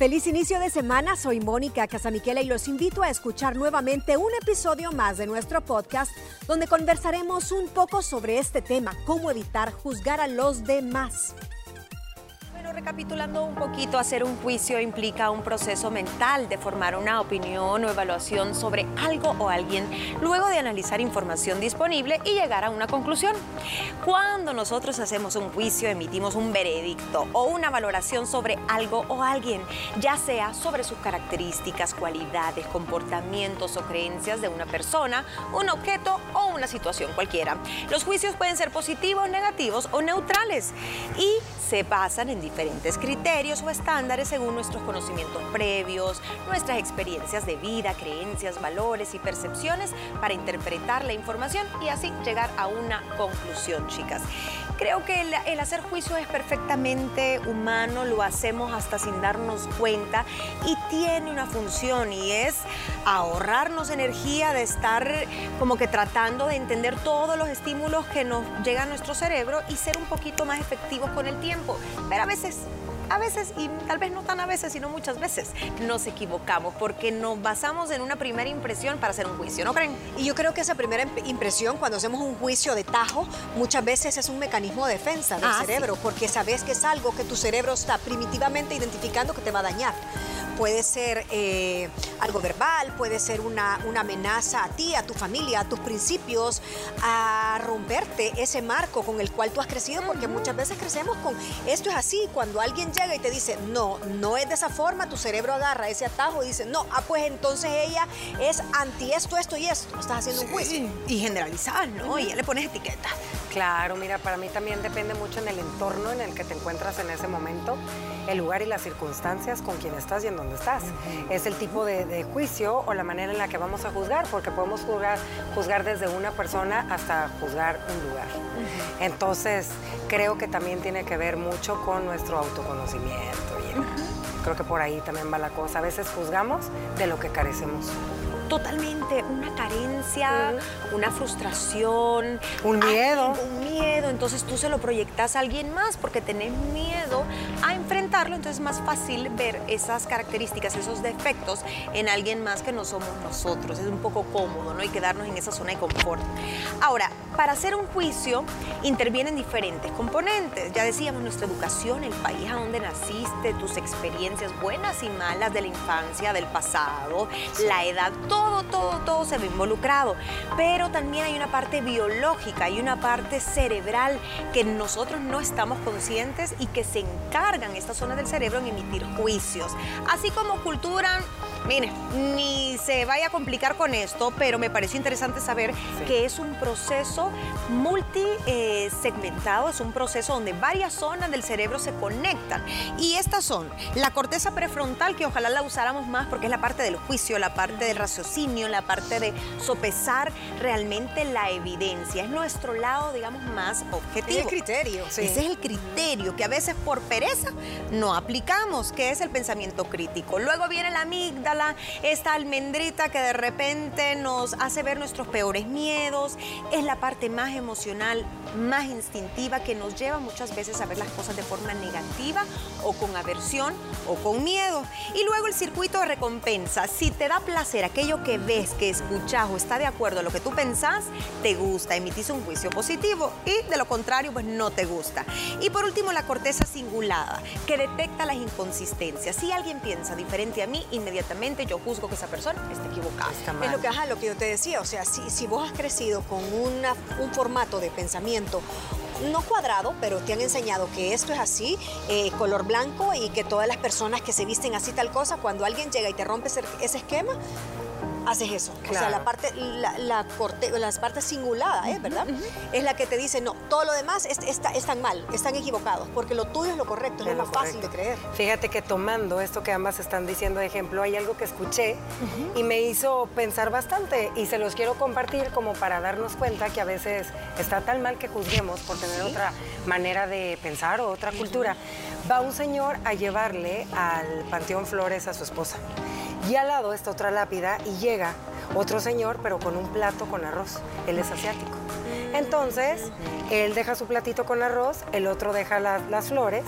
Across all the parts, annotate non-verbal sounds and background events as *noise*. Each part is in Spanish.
Feliz inicio de semana, soy Mónica Casamiquela y los invito a escuchar nuevamente un episodio más de nuestro podcast donde conversaremos un poco sobre este tema, cómo evitar juzgar a los demás recapitulando un poquito, hacer un juicio implica un proceso mental de formar una opinión o evaluación sobre algo o alguien, luego de analizar información disponible y llegar a una conclusión. Cuando nosotros hacemos un juicio, emitimos un veredicto o una valoración sobre algo o alguien, ya sea sobre sus características, cualidades, comportamientos o creencias de una persona, un objeto o una situación cualquiera. Los juicios pueden ser positivos, negativos o neutrales y se basan en diferentes criterios o estándares según nuestros conocimientos previos, nuestras experiencias de vida, creencias, valores y percepciones para interpretar la información y así llegar a una conclusión, chicas. Creo que el, hacer juicio es perfectamente humano, lo hacemos hasta sin darnos cuenta y tiene una función y es ahorrarnos energía de estar como que tratando de entender todos los estímulos que nos llegan a nuestro cerebro y ser un poquito más efectivos con el tiempo. Pero a veces a veces, y tal vez no tan a veces, sino muchas veces, nos equivocamos porque nos basamos en una primera impresión para hacer un juicio, ¿no creen? Y yo creo que esa primera impresión, cuando hacemos un juicio de tajo, muchas veces es un mecanismo de defensa del ah, cerebro, porque sabes que es algo que tu cerebro está primitivamente identificando que te va a dañar puede ser eh, algo verbal, puede ser una, una, amenaza a ti, a tu familia, a tus principios, a romperte ese marco con el cual tú has crecido, porque muchas veces crecemos con esto es así, cuando alguien llega y te dice, no, no es de esa forma, tu cerebro agarra ese atajo y dice, no, ah, pues entonces ella es anti esto, esto y esto, estás haciendo un juicio. Y generalizar, ¿no? Y ya le pones etiqueta. Claro, mira, para mí también depende mucho en el entorno en el que te encuentras en ese momento, el lugar y las circunstancias con quien estás y en dónde estás. Es el tipo de, juicio o la manera en la que vamos a juzgar, porque podemos juzgar, juzgar desde una persona hasta juzgar un lugar. Entonces, creo que también tiene que ver mucho con nuestro autoconocimiento. Y creo que por ahí también va la cosa. A veces juzgamos de lo que carecemos totalmente una carencia, una frustración. Un miedo. un miedo. Entonces tú se lo proyectas a alguien más porque tenés miedo a enfrentarlo. Entonces es más fácil ver esas características, esos defectos en alguien más que no somos nosotros. Es un poco cómodo, ¿no? Y quedarnos en esa zona de confort. Ahora, para hacer un juicio intervienen diferentes componentes. Ya decíamos, nuestra educación, el país a donde naciste, tus experiencias buenas y malas de la infancia, del pasado, la edad, todo, todo, todo se involucrado. Pero también hay una parte biológica, hay una parte cerebral que nosotros no estamos conscientes y que se encargan estas zonas del cerebro en emitir juicios. Así como cultura, mire, ni se vaya a complicar con esto, pero me pareció interesante saber que es un proceso multisegmentado, es un proceso donde varias zonas del cerebro se conectan. Y estas son la corteza prefrontal, que ojalá la usáramos más porque es la parte del juicio, la parte del raciocinio la parte de sopesar realmente la evidencia. Es nuestro lado, digamos, más objetivo. Es el criterio. Ese es el criterio que a veces por pereza no aplicamos, que es el pensamiento crítico. Luego viene la amígdala, esta almendrita que de repente nos hace ver nuestros peores miedos. Es la parte más emocional, más instintiva, que nos lleva muchas veces a ver las cosas de forma negativa o con aversión o con miedo. Y luego el circuito de recompensa. Si te da placer aquello que ves, que escuchas o está de acuerdo a lo que tú pensás, te gusta, emitís un juicio positivo y de lo contrario, pues no te gusta. Y por último, la corteza cingulada, que detecta las inconsistencias. Si alguien piensa diferente a mí, inmediatamente yo juzgo que esa persona está equivocada. es lo que, ajá, lo que yo te decía, o sea, si, si vos has crecido con una, un formato de pensamiento no cuadrado, pero te han enseñado que esto es así, eh, color blanco y que todas las personas que se visten así tal cosa, cuando alguien llega y te rompe ese esquema, haces eso. O sea, la parte, la, corte, las partes singuladas, ¿eh? ¿verdad? Es la que te dice, no, todo lo demás es, están mal, están equivocados, porque lo tuyo es lo correcto, es, lo, más fácil de creer. Fíjate que tomando esto que ambas están diciendo de ejemplo, hay algo que escuché y me hizo pensar bastante y se los quiero compartir como para darnos cuenta que a veces está tan mal que juzguemos por tener otra manera de pensar o otra cultura. Va un señor a llevarle al Panteón Flores a su esposa. Y al lado está otra lápida y llega otro señor, pero con un plato con arroz. Él es asiático. Entonces, él deja su platito con arroz, el otro deja las flores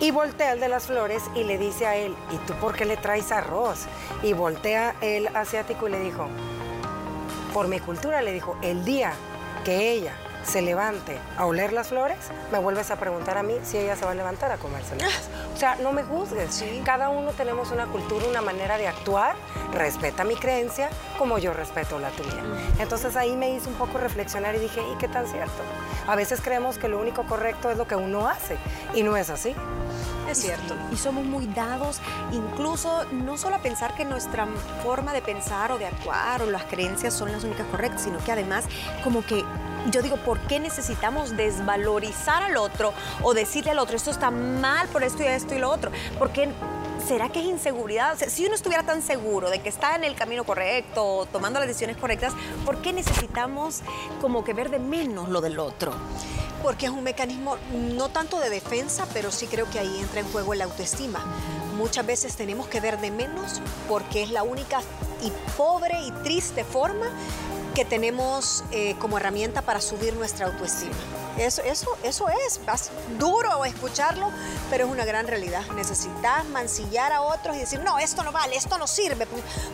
Y voltea el de las flores y le dice a él, ¿y tú por qué le traes arroz? Y voltea el asiático y le dijo, por mi cultura, le dijo, el día que ella se levante a oler las flores, me vuelves a preguntar a mí si ella se va a levantar a comérselas. O sea, no me juzgues. Cada uno tenemos una cultura, una manera de actuar. Respeta mi creencia como yo respeto la tuya. Entonces ahí me hizo un poco reflexionar y dije, ¿y qué tan cierto? A veces creemos que lo único correcto es lo que uno hace y no es así. Es cierto. Y somos muy dados, incluso no solo a pensar que nuestra forma de pensar o de actuar o las creencias son las únicas correctas, sino que además como que yo digo, ¿por qué necesitamos desvalorizar al otro o decirle al otro, esto está mal por esto y esto y lo otro? ¿Por qué ¿será que es inseguridad? si uno estuviera tan seguro de que está en el camino correcto, tomando las decisiones correctas, ¿por qué necesitamos como que ver de menos lo del otro? Porque es un mecanismo no tanto de defensa, pero sí creo que ahí entra en juego la autoestima. Muchas veces tenemos que ver de menos porque es la única y pobre y triste forma que tenemos eh, como herramienta para subir nuestra autoestima. Eso, eso, eso es, duro escucharlo, pero es una gran realidad. Necesitas mancillar a otros y decir, no, esto no vale, esto no sirve,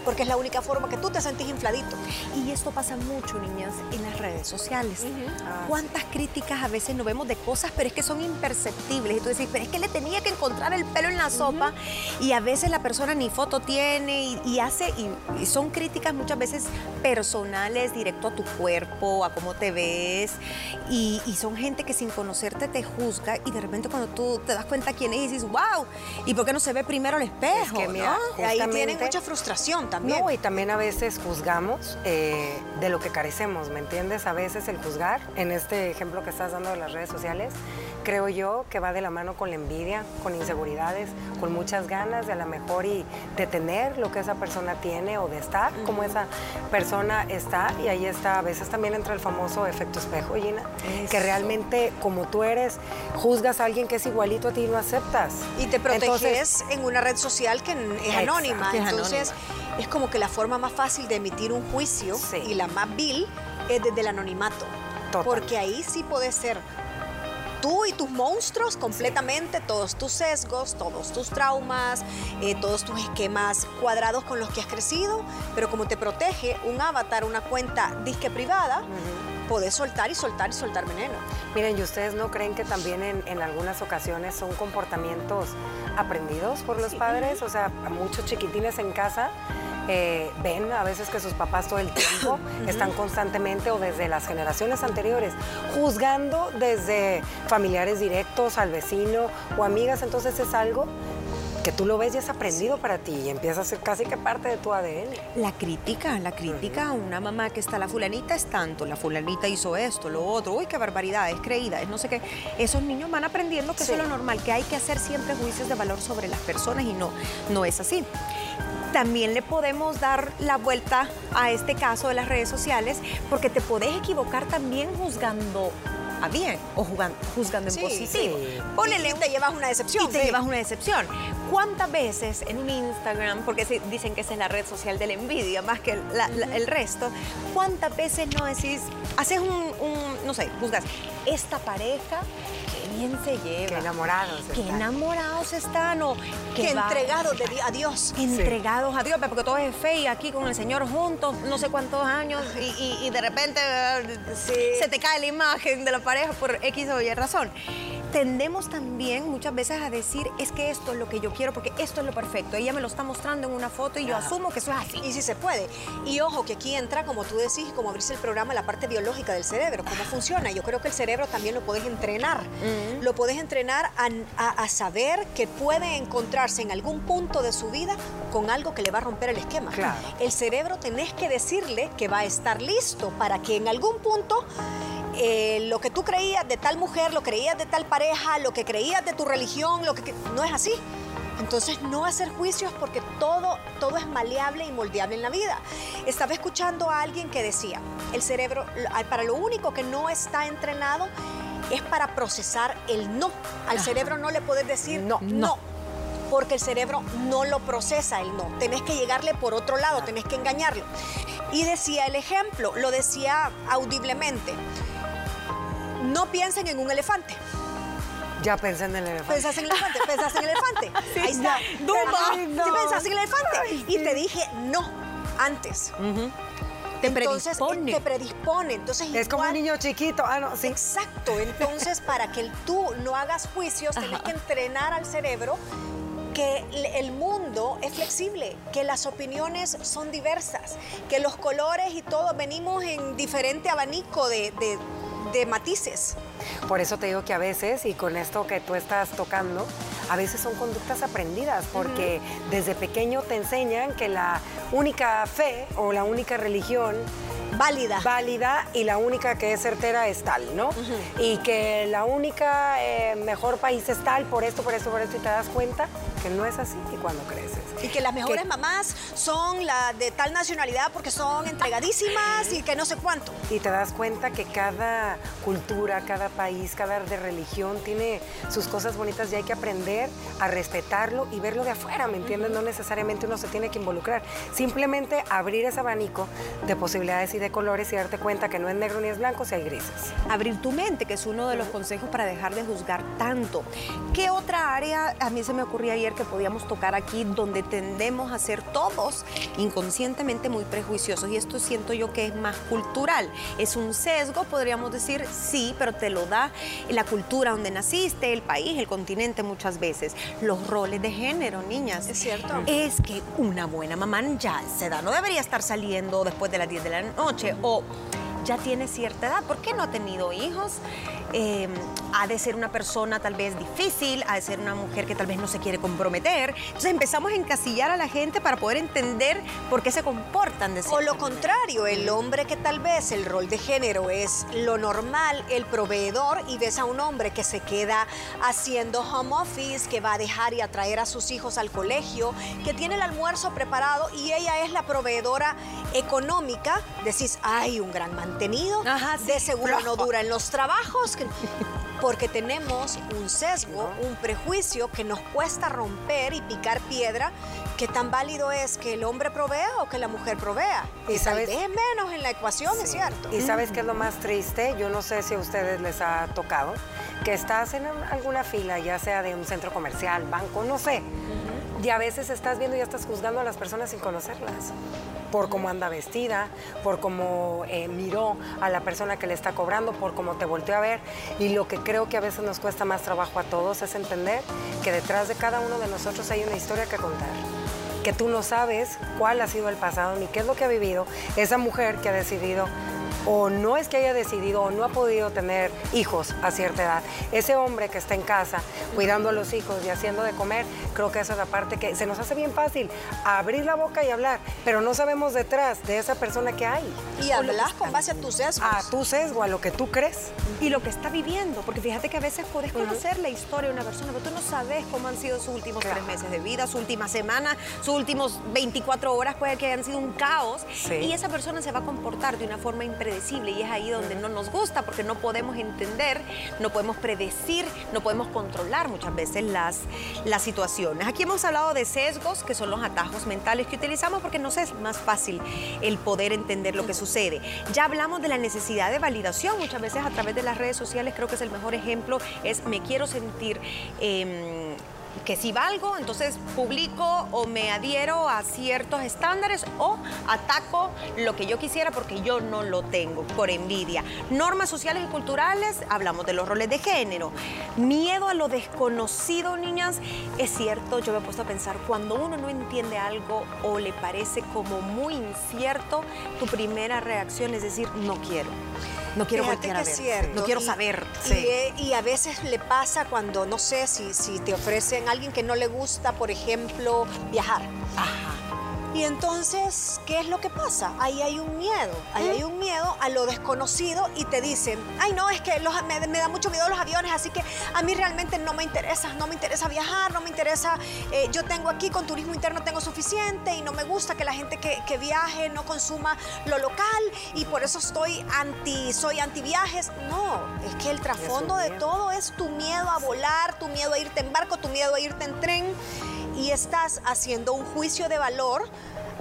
porque es la única forma que tú te sentís infladito. Y esto pasa mucho, niñas, en las redes sociales. Ah, ¿Cuántas críticas a veces no vemos de cosas, pero es que son imperceptibles? Y tú decís, pero es que le tenía que encontrar el pelo en la sopa y a veces la persona ni foto tiene y, hace, y son críticas muchas veces personales directo a tu cuerpo, a cómo te ves, y, son gente que sin conocerte te juzga y de repente cuando tú te das cuenta quién es y dices, wow, ¿y por qué no se ve primero el espejo? Ahí tienen mucha frustración también. No, y también a veces juzgamos eh, de lo que carecemos, ¿me entiendes? A veces el juzgar, en este ejemplo que estás dando de las redes sociales, creo yo que va de la mano con la envidia, con inseguridades, con muchas ganas de a lo mejor y de tener lo que esa persona tiene o de estar como esa persona está. Y ahí está, a veces también entra el famoso efecto espejo, Gina, que realmente como tú eres, juzgas a alguien que es igualito a ti y no aceptas. Y te proteges en una red social que es anónima, entonces es como que la forma más fácil de emitir un juicio y la más vil es desde el anonimato. Porque ahí sí puede ser tú y tus monstruos completamente, todos tus sesgos, todos tus traumas, eh, todos tus esquemas cuadrados con los que has crecido, pero como te protege un avatar, una cuenta disque privada, podés soltar y soltar y soltar veneno. Miren, ¿y ustedes no creen que también en, algunas ocasiones son comportamientos aprendidos por los padres? O sea, muchos chiquitines en casa eh, ven a veces que sus papás todo el tiempo *coughs* están constantemente o desde las generaciones anteriores juzgando desde familiares directos al vecino o amigas, entonces es algo que tú lo ves y es aprendido para ti y empieza a ser casi que parte de tu ADN. La crítica, la crítica a una mamá que está, la fulanita es tanto, la fulanita hizo esto, lo otro, uy, qué barbaridad, es creída, es no sé qué. Esos niños van aprendiendo que eso es lo normal, que hay que hacer siempre juicios de valor sobre las personas y no, no es así también le podemos dar la vuelta a este caso de las redes sociales porque te podés equivocar también juzgando a bien o juzgando, en positivo. Ponele, y te llevas una decepción. Y te llevas una decepción. ¿Cuántas veces en un Instagram, porque dicen que esa es la red social de la envidia más que el, resto, cuántas veces no decís, haces un, no sé, juzgas, esta pareja bien se lleva. Qué enamorados Qué enamorados están o qué entregados a Dios. Entregados a Dios, porque todo es fe y aquí con el Señor juntos, no sé cuántos años, y, de repente se te cae la imagen de la pareja por X o Y razón tendemos también muchas veces a decir, es que esto es lo que yo quiero porque esto es lo perfecto. Ella me lo está mostrando en una foto y yo asumo que eso es así. Y si se puede. Y ojo, que aquí entra, como tú decís, como abrirse el programa, la parte biológica del cerebro, cómo funciona. Yo creo que el cerebro también lo puedes entrenar. Lo puedes entrenar a, saber que puede encontrarse en algún punto de su vida con algo que le va a romper el esquema. El cerebro tenés que decirle que va a estar listo para que en algún punto eh, lo que tú creías de tal mujer, lo creías de tal pareja, lo que creías de tu religión, lo que no es así. Entonces, no hacer juicios porque todo, todo es maleable y moldeable en la vida. Estaba escuchando a alguien que decía, el cerebro, para lo único que no está entrenado es para procesar el no. Al cerebro no le puedes decir no, no, porque el cerebro no lo procesa el no. Tenés que llegarle por otro lado, tenés que engañarlo. Y decía el ejemplo, lo decía audiblemente no piensen en un elefante. Ya pensé en el elefante. Pensás en el elefante, pensás en el elefante. *laughs* Ahí está. Duma. Sí, pensás en el elefante. y te dije no antes. Te Entonces, predispone. te predispone. Entonces, Es como un niño chiquito. Ah, no, sí. Exacto. Entonces, *laughs* para que tú no hagas juicios, tienes que entrenar al cerebro que el- el mundo es flexible, que las opiniones son diversas, que los colores y todo venimos en diferente abanico de, de- de matices. Por eso te digo que a veces, y con esto que tú estás tocando, a veces son conductas aprendidas, porque desde pequeño te enseñan que la única fe o la única religión Válida. válida y la única que es certera es tal, ¿no? Y que la única eh, mejor país es tal, por esto, por esto, por esto, y te das cuenta que no es así y cuando creces. Y que las mejores Que- mamás son la de tal nacionalidad porque son entregadísimas y que no sé cuánto. Y te das cuenta que cada cultura, cada país, cada de religión tiene sus cosas bonitas y hay que aprender a respetarlo y verlo de afuera, ¿me entiendes? No necesariamente uno se tiene que involucrar. Simplemente abrir ese abanico de posibilidades y de colores y darte cuenta que no es negro ni es blanco, si hay grises. Abrir tu mente, que es uno de los consejos para dejar de juzgar tanto. ¿Qué otra área a mí se me ocurría ayer que podíamos tocar aquí donde tendemos a ser todos inconscientemente muy prejuiciosos? Y esto siento yo que es más cultural. Es un sesgo, podríamos decir, sí, pero te lo da la cultura donde naciste, el país, el continente muchas veces. Los roles de género, niñas. Es cierto. Es que una buena mamá ya a esa edad no debería estar saliendo después de las 10 de la noche o ya tiene cierta edad, ¿por qué no ha tenido hijos? Eh, ha de ser una persona tal vez difícil, ha de ser una mujer que tal vez no se quiere comprometer. Entonces empezamos a encasillar a la gente para poder entender por qué se comportan de O cierta lo manera. contrario, el hombre que tal vez el rol de género es lo normal, el proveedor, y ves a un hombre que se queda haciendo home office, que va a dejar y a traer a sus hijos al colegio, que tiene el almuerzo preparado y ella es la proveedora económica, decís, ay, un gran mantenido, Ajá, sí. de seguro no dura en los trabajos. que- *laughs* Porque tenemos un sesgo, un prejuicio que nos cuesta romper y picar piedra. ¿Qué tan válido es que el hombre provea o que la mujer provea? Y sabes- vez menos en la ecuación, es cierto. ¿Y sabes qué es lo más triste? Yo no sé si a ustedes les ha tocado, que estás en alguna fila, ya sea de un centro comercial, banco, no sé, y a veces estás viendo y ya estás juzgando a las personas sin conocerlas. Por cómo anda vestida, por cómo eh, miró a la persona que le está cobrando, por cómo te volteó a ver. Y lo que creo que a veces nos cuesta más trabajo a todos es entender que detrás de cada uno de nosotros hay una historia que contar que tú no sabes cuál ha sido el pasado ni qué es lo que ha vivido esa mujer que ha decidido o no es que haya decidido o no ha podido tener hijos a cierta edad. Ese hombre que está en casa cuidando a los hijos y haciendo de comer, creo que esa es la parte que se nos hace bien fácil, abrir la boca y hablar, pero no sabemos detrás de esa persona que hay. Y hablas con base a tus sesgos. A tu sesgo, a lo que tú crees. y lo que está viviendo, porque fíjate que a veces puedes conocer la historia de una persona, pero tú no sabes cómo han sido sus últimos Claro. tres meses de vida, su última semana, sus últimos 24 horas puede que hayan sido un caos Sí. y esa persona se va a comportar de una forma impredecible y es ahí donde no nos gusta porque no podemos entender, no podemos predecir, no podemos controlar muchas veces las, las situaciones. Aquí hemos hablado de sesgos, que son los atajos mentales que utilizamos porque nos es más fácil el poder entender lo que sucede. Ya hablamos de la necesidad de validación, muchas veces a través de las redes sociales creo que es el mejor ejemplo, es me quiero sentir... em, que si valgo, entonces publico o me adhiero a ciertos estándares o ataco lo que yo quisiera porque yo no lo tengo por envidia. Normas sociales y culturales, hablamos de los roles de género. Miedo a lo desconocido, niñas, es cierto, yo me he puesto a pensar, cuando uno no entiende algo o le parece como muy incierto, tu primera reacción es decir, no quiero. No quiero Fíjate voltear a que ver. cierto. No quiero Y- saber. Y, eh, y a veces le pasa cuando, no sé, si, si te ofrecen a alguien que no le gusta, por ejemplo, viajar. Ajá. Y entonces, ¿qué es lo que pasa? Ahí hay un miedo, ahí hay un miedo a lo desconocido y te dicen, ay no, es que los- me, me da mucho miedo los aviones, así que a mí realmente no me interesa, no me interesa viajar, no me interesa, eh, yo tengo aquí con turismo interno tengo suficiente y no me gusta que la gente que, que viaje no consuma lo local y por eso estoy anti, soy anti viajes. No, es que el trasfondo de todo es tu miedo a volar, tu miedo a irte en barco, tu miedo a irte en tren y estás haciendo un juicio de valor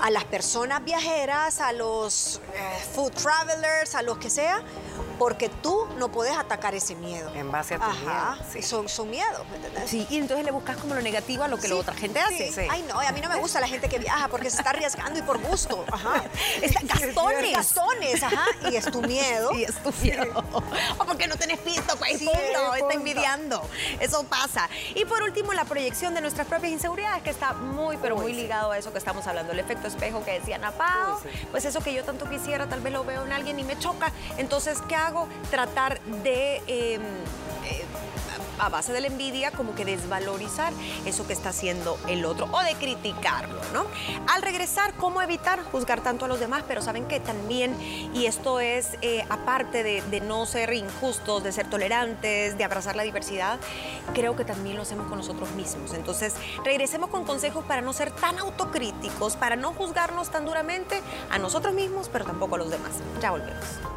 a las personas viajeras, a los eh, food travelers, a los que sea, porque tú no puedes atacar ese miedo. En base a tu Ajá, miedo. Sí. son, son miedos, ¿me entendés? Sí, y entonces le buscas como lo negativo a lo que la Sí, otra gente hace. sí. Ay, no, a mí no me gusta la gente que viaja porque se está arriesgando y por gusto. Ajá. *laughs* Está- gastones. Gastones, ajá. Y es tu miedo. *laughs* Sí, es tu miedo. *laughs* O porque no tenés pisto, pues Sí, punto, punto. está envidiando. Eso pasa. Y por último, la proyección de nuestras propias inseguridades, que está muy, pero muy ligado a eso que estamos hablando, el efecto espejo que decía Ana Pao. Uy, sí. Pues eso que yo tanto quisiera, tal vez lo veo en alguien y me choca. Entonces, ¿qué hago? Tratar de... eh, eh, a base de la envidia, como que desvalorizar eso que está haciendo el otro o de criticarlo, ¿no? Al regresar, ¿cómo evitar juzgar tanto a los demás? Pero saben que también, y esto es eh, aparte de, de no ser injustos, de ser tolerantes, de abrazar la diversidad, creo que también lo hacemos con nosotros mismos. Entonces, regresemos con consejos para no ser tan autocríticos, para no juzgarnos tan duramente a nosotros mismos, pero tampoco a los demás. Ya volvemos.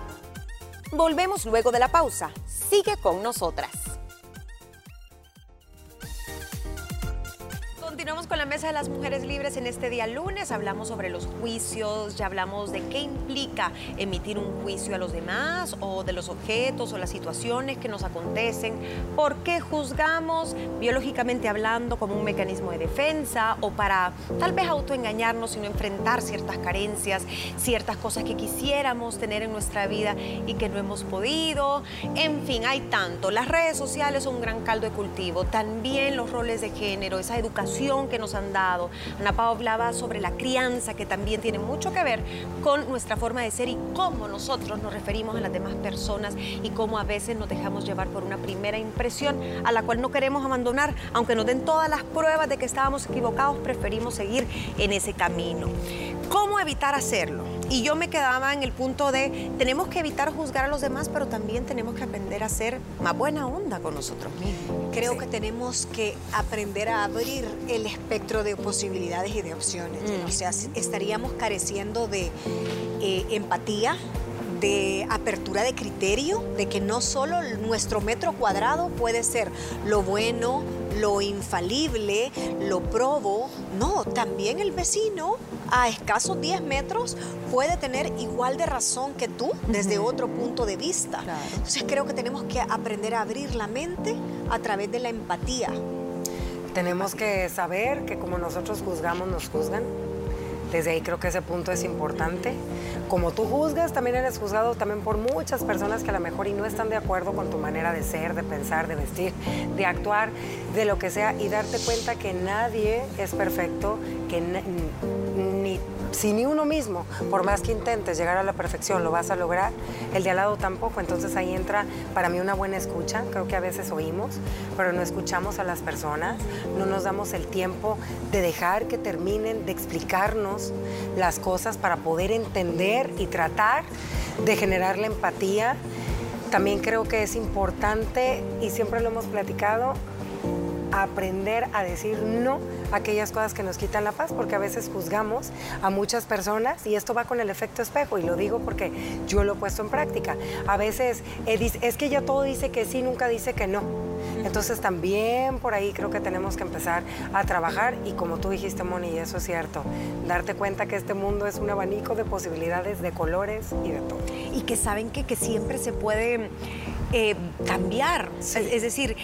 Volvemos luego de la pausa. Sigue con nosotras. Continuamos con la Mesa de las Mujeres Libres en este día lunes. Hablamos sobre los juicios, ya hablamos de qué implica emitir un juicio a los demás o de los objetos o las situaciones que nos acontecen, por qué juzgamos biológicamente hablando como un mecanismo de defensa o para tal vez autoengañarnos y no enfrentar ciertas carencias, ciertas cosas que quisiéramos tener en nuestra vida y que no hemos podido. En fin, hay tanto. Las redes sociales son un gran caldo de cultivo, también los roles de género, esa educación que nos han dado. Ana Pao hablaba sobre la crianza, que también tiene mucho que ver con nuestra forma de ser y cómo nosotros nos referimos a las demás personas y cómo a veces nos dejamos llevar por una primera impresión a la cual no queremos abandonar, aunque nos den todas las pruebas de que estábamos equivocados, preferimos seguir en ese camino. ¿Cómo evitar hacerlo? Y yo me quedaba en el punto de, tenemos que evitar juzgar a los demás, pero también tenemos que aprender a ser más buena onda con nosotros mismos. Creo Sí. que tenemos que aprender a abrir el espectro de posibilidades y de opciones. Mm. O sea, estaríamos careciendo de eh, empatía, de apertura de criterio, de que no solo nuestro metro cuadrado puede ser lo bueno, lo infalible, lo probo, no, también el vecino a escasos 10 metros puede tener igual de razón que tú desde otro punto de vista. Claro. Entonces creo que tenemos que aprender a abrir la mente a través de la empatía. Tenemos que saber que como nosotros juzgamos, nos juzgan. Desde ahí creo que ese punto es importante. Como tú juzgas, también eres juzgado también por muchas personas que a lo mejor y no están de acuerdo con tu manera de ser, de pensar, de vestir, de actuar, de lo que sea, y darte cuenta que nadie es perfecto, que si ni uno mismo, por más que intentes llegar a la perfección, lo vas a lograr, el de al lado tampoco. Entonces ahí entra para mí una buena escucha. Creo que a veces oímos, pero no escuchamos a las personas, no nos damos el tiempo de dejar que terminen, de explicarnos las cosas para poder entender y tratar de generar la empatía. También creo que es importante, y siempre lo hemos platicado, aprender a decir no a aquellas cosas que nos quitan la paz, porque a veces juzgamos a muchas personas y esto va con el efecto espejo y lo digo porque yo lo he puesto en práctica. A veces eh, es que ella todo dice que sí, nunca dice que no. Entonces también por ahí creo que tenemos que empezar a trabajar y como tú dijiste, Moni, y eso es cierto, darte cuenta que este mundo es un abanico de posibilidades, de colores y de todo. y que saben que, que siempre se puede eh, cambiar. Es, es decir,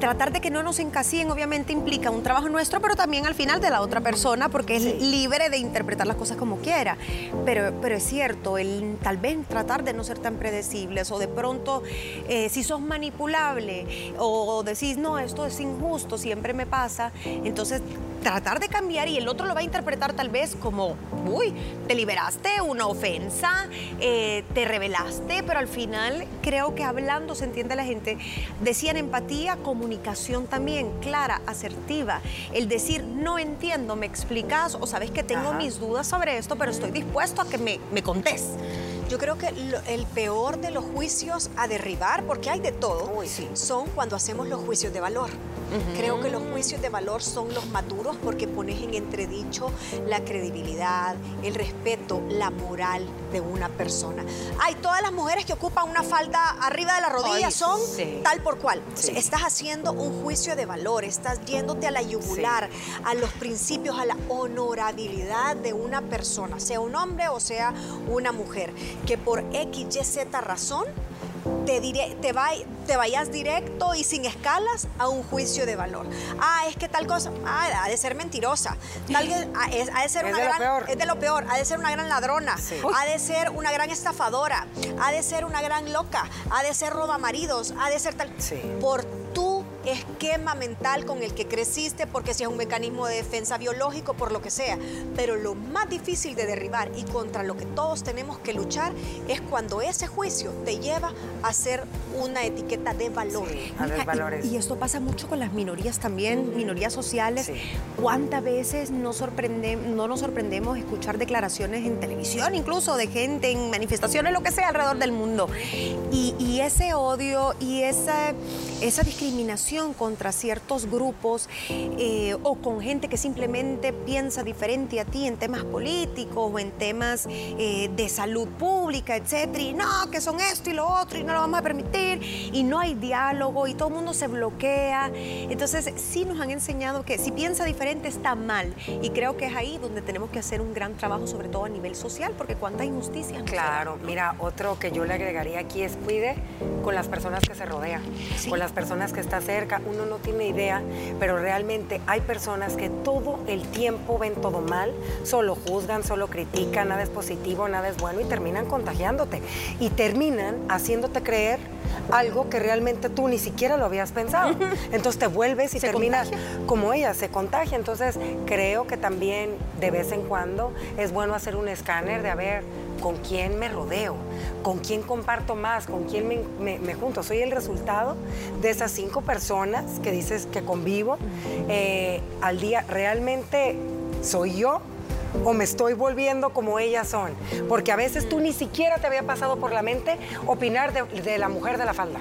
tratar de que no nos encasillen obviamente implica un trabajo nuestro, pero también al final de la otra persona, porque es libre de interpretar las cosas como quiera. Pero, pero es cierto, el tal vez tratar de no ser tan predecibles o de pronto, eh, si sos manipulable o decís, no, esto es injusto, siempre me pasa, entonces tratar de cambiar y el otro lo va a interpretar tal vez como, uy, te liberaste una ofensa, eh, te revelaste, pero al final creo que hablando se entiende la gente. Decían empatía, comunicación también, clara, asertiva. El decir, no entiendo, me explicas o sabes que tengo Ajá. mis dudas sobre esto, pero estoy dispuesto a que me, me contés. Yo creo que lo- el peor de los juicios a derribar, porque hay de todo, Uy, sí. son cuando hacemos los juicios de valor. Creo que los juicios de valor son los maduros porque pones en entredicho la credibilidad, el respeto, la moral de una persona. Hay todas las mujeres que ocupan una falda arriba de la rodilla Ay, son sí. tal por cual. Sí. Estás haciendo un juicio de valor, estás yéndote a la yugular, a los principios, a la honorabilidad de una persona, sea un hombre o sea una mujer, que por X, Y, Z razón te, diré, te, te vayas directo y sin escalas a un juicio de valor. Ah, es que tal cosa, ah, ha de ser mentirosa. Tal, ah, ha, de ser una gran, es de lo peor, ha de ser una gran ladrona, ha de ser una gran estafadora, ha de ser una gran loca, ha de ser roba maridos, ha de ser tal. Por tu esquema mental con el que creciste, porque si es un mecanismo de defensa biológico, por lo que sea. Pero lo más difícil de derribar y contra lo que todos tenemos que luchar es cuando ese juicio te lleva a ser una etiqueta de valor. Y, esto pasa mucho con las minorías también, minorías sociales. ¿Cuántas veces no, sorprende, no nos sorprendemos escuchar declaraciones en televisión, incluso de gente en manifestaciones, lo que sea, alrededor del mundo? Y, y ese odio y esa, esa discriminación contra ciertos grupos eh, o con gente que simplemente piensa diferente a ti en temas políticos o en temas eh, de salud pública, etcétera, y no, que son esto y lo otro y no lo vamos a permitir y no hay diálogo y todo el mundo se bloquea. Entonces, sí nos han enseñado que si piensa diferente está mal y creo que es ahí donde tenemos que hacer un gran trabajo, sobre todo a nivel social, porque cuánta injusticia. Claro, mira, otro que yo le agregaría aquí es cuide con las personas que se rodean, con las personas que está cerca uno no tiene idea, pero realmente hay personas que todo el tiempo ven todo mal, solo juzgan, solo critican, nada es positivo, nada es bueno y terminan contagiándote y terminan haciéndote creer algo que realmente tú ni siquiera lo habías pensado. *laughs* Entonces te vuelves y terminas como ella, se contagia. Entonces creo que también de vez en cuando es bueno hacer un escáner de a ver con quién me rodeo, con quién comparto más, con quién me, junto. Soy el resultado de esas cinco personas que dices que convivo eh, al día. ¿Realmente soy yo? o me estoy volviendo como ellas son. Porque a veces tú ni siquiera te había pasado por la mente opinar de, la mujer de la falda.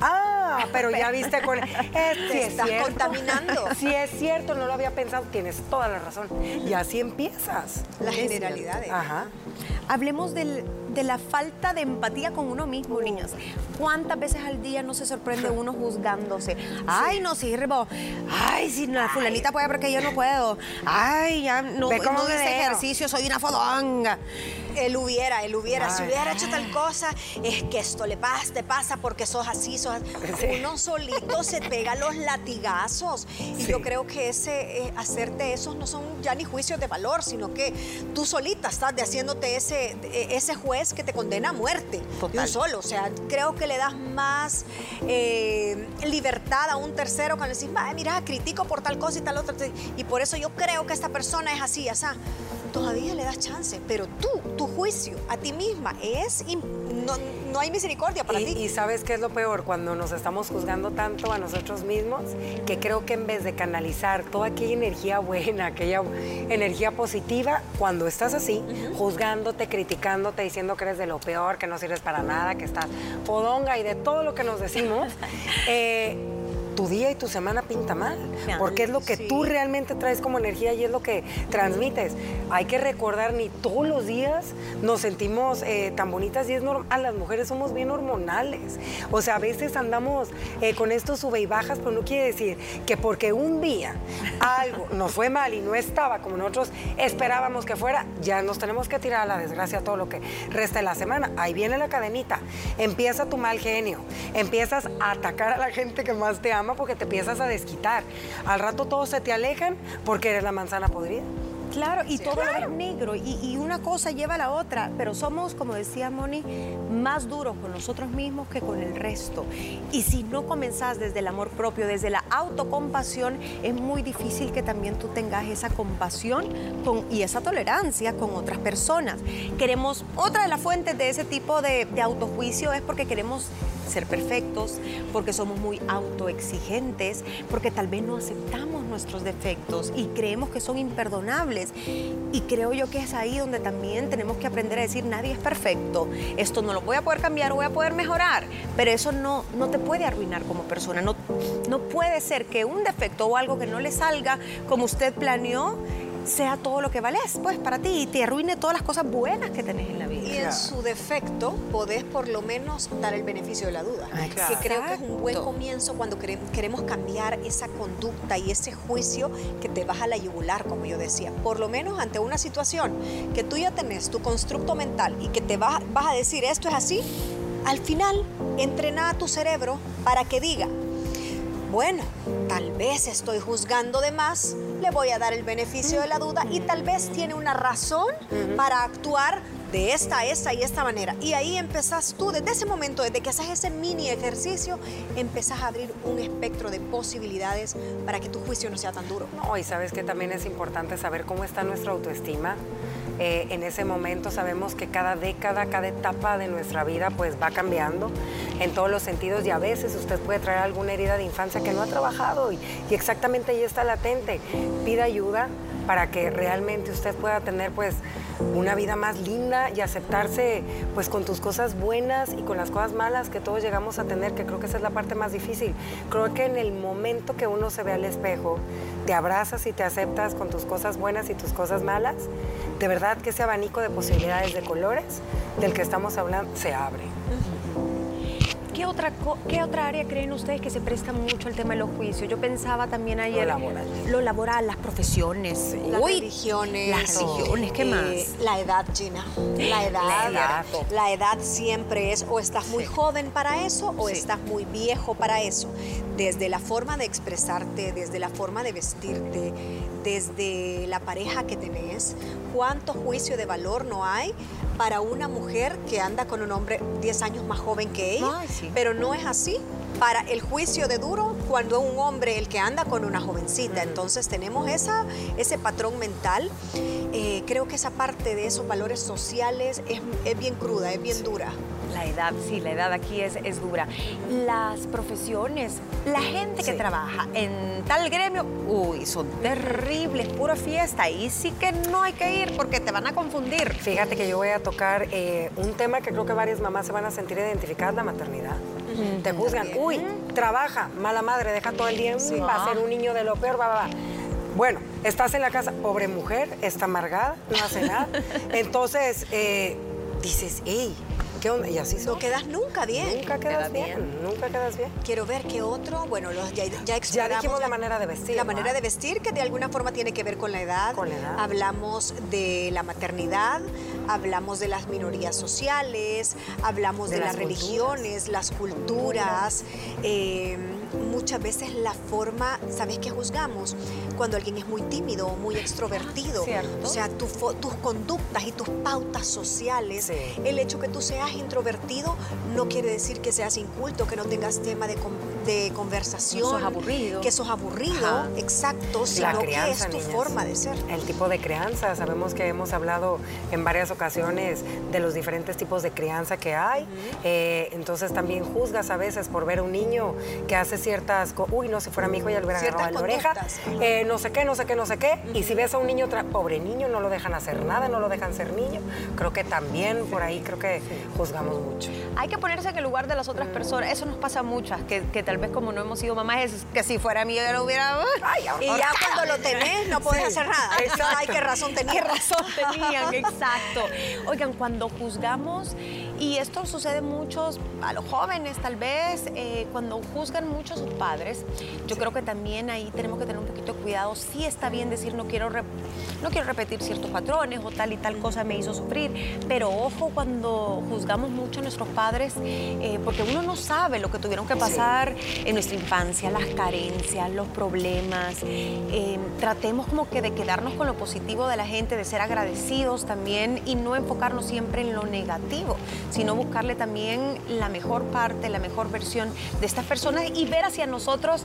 Ah, pero ya viste con... *laughs* Este, estás contaminando. *laughs* Si es cierto, no lo había pensado, tienes toda la razón. Y así empiezas. La generalidad. Ajá. Hablemos de la falta de empatía con uno mismo, niños. ¿Cuántas veces al día no se sorprende *laughs* uno juzgándose? Ay, no sirvo. Ay, si la fulanita puede porque yo no puedo. Ay, ya no, no hice ejercicio, soy una fodonga. Él hubiera, él hubiera. Si hubiera hecho tal cosa, es que esto le pasa, te pasa porque sos así, sos así. Uno solito se pega los latigazos. Y yo creo que ese, eh, hacerte esos no son ya ni juicios de valor, sino que tú solita estás de haciéndote ese, ese juez que te condena a muerte. De un solo. O sea, creo que le das más eh, libertad a un tercero cuando decís, mira, critico por tal cosa y tal otra. Y por eso yo creo que esta persona es así, así todavía le das chance, pero tú, tu juicio a ti misma es, no, hay misericordia para ti. Y sabes qué es lo peor, cuando nos estamos juzgando tanto a nosotros mismos, que creo que en vez de canalizar toda aquella energía buena, aquella energía positiva, cuando estás así, juzgándote, criticándote, diciendo que eres de lo peor, que no sirves para nada, que estás podonga y de todo lo que nos decimos, *laughs* eh, tu día y tu semana pinta mal, porque es lo que tú realmente traes como energía y es lo que transmites. Hay que recordar, ni todos los días nos sentimos eh, tan bonitas y es normal, las mujeres somos bien hormonales. O sea, a veces andamos eh, con estos sube y bajas, pero no quiere decir que porque un día algo *laughs* nos fue mal y no estaba como nosotros esperábamos que fuera, ya nos tenemos que tirar a la desgracia todo lo que resta de la semana. Ahí viene la cadenita, empieza tu mal genio, empiezas a atacar a la gente que más te ama porque te empiezas a desquitar. Al rato todos se te alejan porque eres la manzana podrida. Claro, y todo lo es negro y, una cosa lleva a la otra, pero somos, como decía Moni, más duros con nosotros mismos que con el resto. Y si no comenzás desde el amor propio, desde la autocompasión, es muy difícil que también tú tengas esa compasión con, y esa tolerancia con otras personas. Queremos, otra de las fuentes de ese tipo de, de autojuicio es porque queremos ser perfectos, porque somos muy autoexigentes, porque tal vez no aceptamos nuestros defectos y creemos que son imperdonables. Y creo yo que es ahí donde también tenemos que aprender a decir, nadie es perfecto, esto no lo voy a poder cambiar, voy a poder mejorar, pero eso no, no te puede arruinar como persona. No, no puede ser que un defecto o algo que no le salga como usted planeó, sea todo lo que vales, pues, para ti y te arruine todas las cosas buenas que tenés en la vida. Y en su defecto podés por lo menos dar el beneficio de la duda. Que creo que es un buen comienzo cuando queremos cambiar esa conducta y ese juicio que te baja la yugular, como yo decía. Por lo menos ante una situación que tú ya tenés tu constructo mental y que te vas, vas a decir esto es así, al final, entrena a tu cerebro para que diga, bueno, tal vez estoy juzgando de más, le voy a dar el beneficio de la duda y tal vez tiene una razón para actuar de esta, esta y esta manera. Y ahí empezás tú, desde ese momento, desde que haces ese mini ejercicio, empezás a abrir un espectro de posibilidades para que tu juicio no sea tan duro. No, y sabes que también es importante saber cómo está nuestra autoestima. Eh, en ese momento sabemos que cada década, cada etapa de nuestra vida pues va cambiando en todos los sentidos y a veces usted puede traer alguna herida de infancia que no ha trabajado y, y exactamente ahí está latente. Pida ayuda para que realmente usted pueda tener pues una vida más linda y aceptarse pues con tus cosas buenas y con las cosas malas que todos llegamos a tener, que creo que esa es la parte más difícil. Creo que en el momento que uno se ve al espejo, te abrazas y te aceptas con tus cosas buenas y tus cosas malas, de verdad que ese abanico de posibilidades de colores del que estamos hablando se abre. ¿Qué otra, ¿Qué otra área creen ustedes que se presta mucho el tema de los juicios? Yo pensaba también ayer... Lo laboral. Lo laboral, las profesiones. Las religiones. Las religiones, ¿qué eh, más? La edad, Gina. La edad. La edad. La edad siempre es o estás muy joven para eso o Sí. estás muy viejo para eso. Desde la forma de expresarte, desde la forma de vestirte, desde la pareja que tenés, cuánto juicio de valor no hay para una mujer que anda con un hombre 10 años más joven que ella, Ay, sí. pero no es así para el juicio de duro cuando es un hombre el que anda con una jovencita. Entonces tenemos esa, ese patrón mental. Eh, creo que esa parte de esos valores sociales es, es bien cruda, es bien dura. La edad, sí, la edad aquí es, es dura. Las profesiones, la gente que Sí. trabaja en tal gremio, uy, son terribles, pura fiesta. Ahí sí que no hay que ir porque te van a confundir. Fíjate que yo voy a tocar eh, un tema que creo que varias mamás se van a sentir identificadas, la maternidad. Te juzgan, uy, trabaja, mala madre, deja todo el día, Sí. va a ser un niño de lo peor, va, va, va. Bueno, estás en la casa, pobre mujer, está amargada, no hace nada. *laughs* Entonces, eh, dices, hey, ¿qué onda? Y así No quedas nunca bien. Nunca quedas queda bien, bien. nunca quedas bien. Quiero ver qué otro, bueno, los, ya, ya Ya dijimos la manera de vestir. La ¿no? manera de vestir que de alguna forma tiene que ver con la edad. Con la edad. Hablamos de la maternidad, hablamos de las minorías sociales, hablamos de, De las, las culturas. religiones, las culturas. eh, muchas veces la forma, ¿sabes qué juzgamos? Cuando alguien es muy tímido o muy extrovertido. Cierto. O sea, tu tus conductas y tus pautas sociales. Sí. El hecho que tú seas introvertido no quiere decir que seas inculto, que no tengas tema de, de conversación. sos aburrido. Que sos aburrido, Ajá. exacto, sino La que crianza, es tu niñas. forma de ser. El tipo de crianza, sabemos que hemos hablado en varias ocasiones de los diferentes tipos de crianza que hay. Eh, entonces también juzgas a veces por ver a un niño que hace ciertas, uy, no, si fuera mi hijo ya le hubiera Ciertas agarrado la oreja. Eh, no sé qué, no sé qué, no sé qué. Y si ves a un niño, pobre niño, no lo dejan hacer nada, no lo dejan ser niño. Creo que también por ahí creo que juzgamos mucho. Hay que ponerse en el lugar de las otras personas. Eso nos pasa a muchas, que, que tal vez como no hemos sido mamás, es que si fuera mío ya lo hubiera... Ay, Y ya cuando lo tenés no puedes hacer nada. Ay, *laughs* qué razón tenía. ¿Qué razón tenían? Exacto. Oigan, cuando juzgamos, y esto sucede muchos a los jóvenes tal vez, eh, cuando juzgan mucho a sus padres, yo creo que también ahí tenemos que tener un poquito de cuidado. Sí está bien decir no quiero, no quiero repetir ciertos patrones o tal y tal cosa me hizo sufrir, pero ojo cuando juzgamos mucho a nuestros padres, eh, porque uno no sabe lo que tuvieron que pasar en nuestra infancia, las carencias, los problemas. Eh, tratemos como que de quedarnos con lo positivo de la gente, de ser agradecidos también y no enfocarnos siempre en lo negativo, sino buscarle también la mejor parte, la mejor versión de estas personas y ver hacia nosotros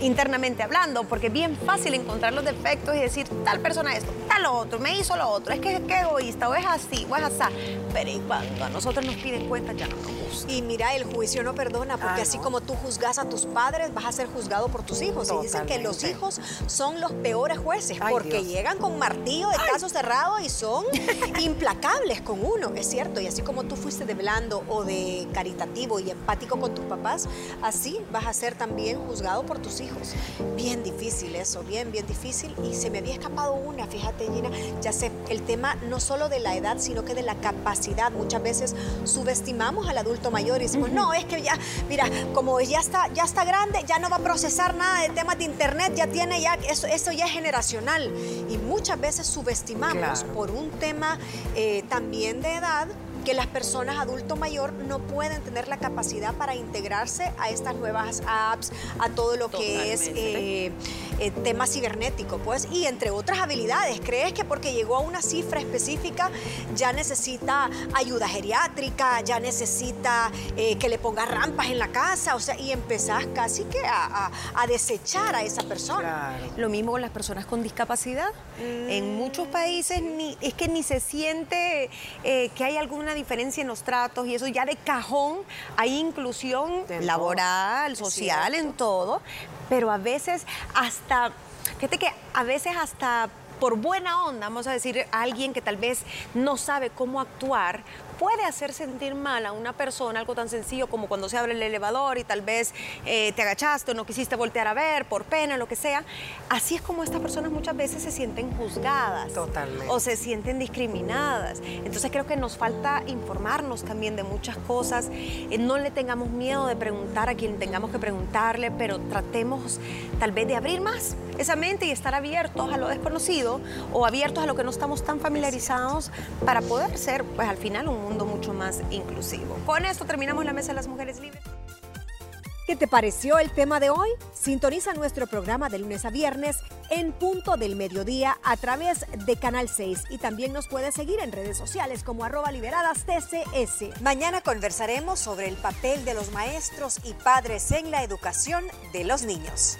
internamente hablando, porque es bien fácil encontrar los defectos y decir, tal persona esto, tal lo otro, me hizo lo otro, es que es egoísta, o es así, o es así. Pero y cuando a nosotros nos piden cuentas ya no nos gusta. Y mira, el juicio no perdona, porque Ah, así no. como tú juzgas a tus padres, vas a ser juzgado por tus hijos. Y dicen que los Totalmente. hijos son los peores jueces, Ay, porque Dios. llegan con martillo de caso cerrado y son *laughs* implacables con uno, es cierto. Y así como tú fuiste de blando o de caritativo y empático con tus papás, así vas a ser también juzgado por tus hijos. Bien difícil eso, bien, bien difícil. Y se me había escapado una, fíjate, Gina, ya sé, el tema no solo de la edad, sino que de la capacidad. Muchas veces subestimamos al adulto mayor y decimos, no, es que ya, mira, como ya está, ya está grande, ya no va a procesar nada de temas de internet, ya tiene ya, eso, eso ya es generacional. Y muchas veces subestimamos Claro. por un tema eh, también de edad que las personas adulto mayor no pueden tener la capacidad para integrarse a estas nuevas apps, a todo lo que es eh, eh, tema cibernético, pues, y entre otras habilidades. ¿Crees que porque llegó a una cifra específica ya necesita ayuda geriátrica, ya necesita eh, que le ponga rampas en la casa? O sea, y empezás casi que a, desechar a esa persona. Lo mismo con las personas con discapacidad. En muchos países ni, es que ni se siente que hay alguna diferencia en los tratos y eso ya de cajón hay inclusión laboral, social, en todo, pero a veces hasta, fíjate que a veces hasta por buena onda, vamos a decir, alguien que tal vez no sabe cómo actuar, puede hacer sentir mal a una persona algo tan sencillo como cuando se abre el elevador y tal vez eh, te agachaste o no quisiste voltear a ver por pena, lo que sea. Así es como estas personas muchas veces se sienten juzgadas. Totalmente. O se sienten discriminadas. Entonces creo que nos falta informarnos también de muchas cosas. Eh, no le tengamos miedo de preguntar a quien tengamos que preguntarle, pero tratemos tal vez de abrir más esa mente y estar abiertos a lo desconocido o abiertos a lo que no estamos tan familiarizados para poder ser, pues al final, un mundo mucho más inclusivo. Con esto terminamos la Mesa de las Mujeres Libres. ¿Qué te pareció el tema de hoy? Sintoniza nuestro programa de lunes a viernes en punto del mediodía a través de Canal 6 y también nos puedes seguir en redes sociales como arroba liberadas TCS. Mañana conversaremos sobre el papel de los maestros y padres en la educación de los niños.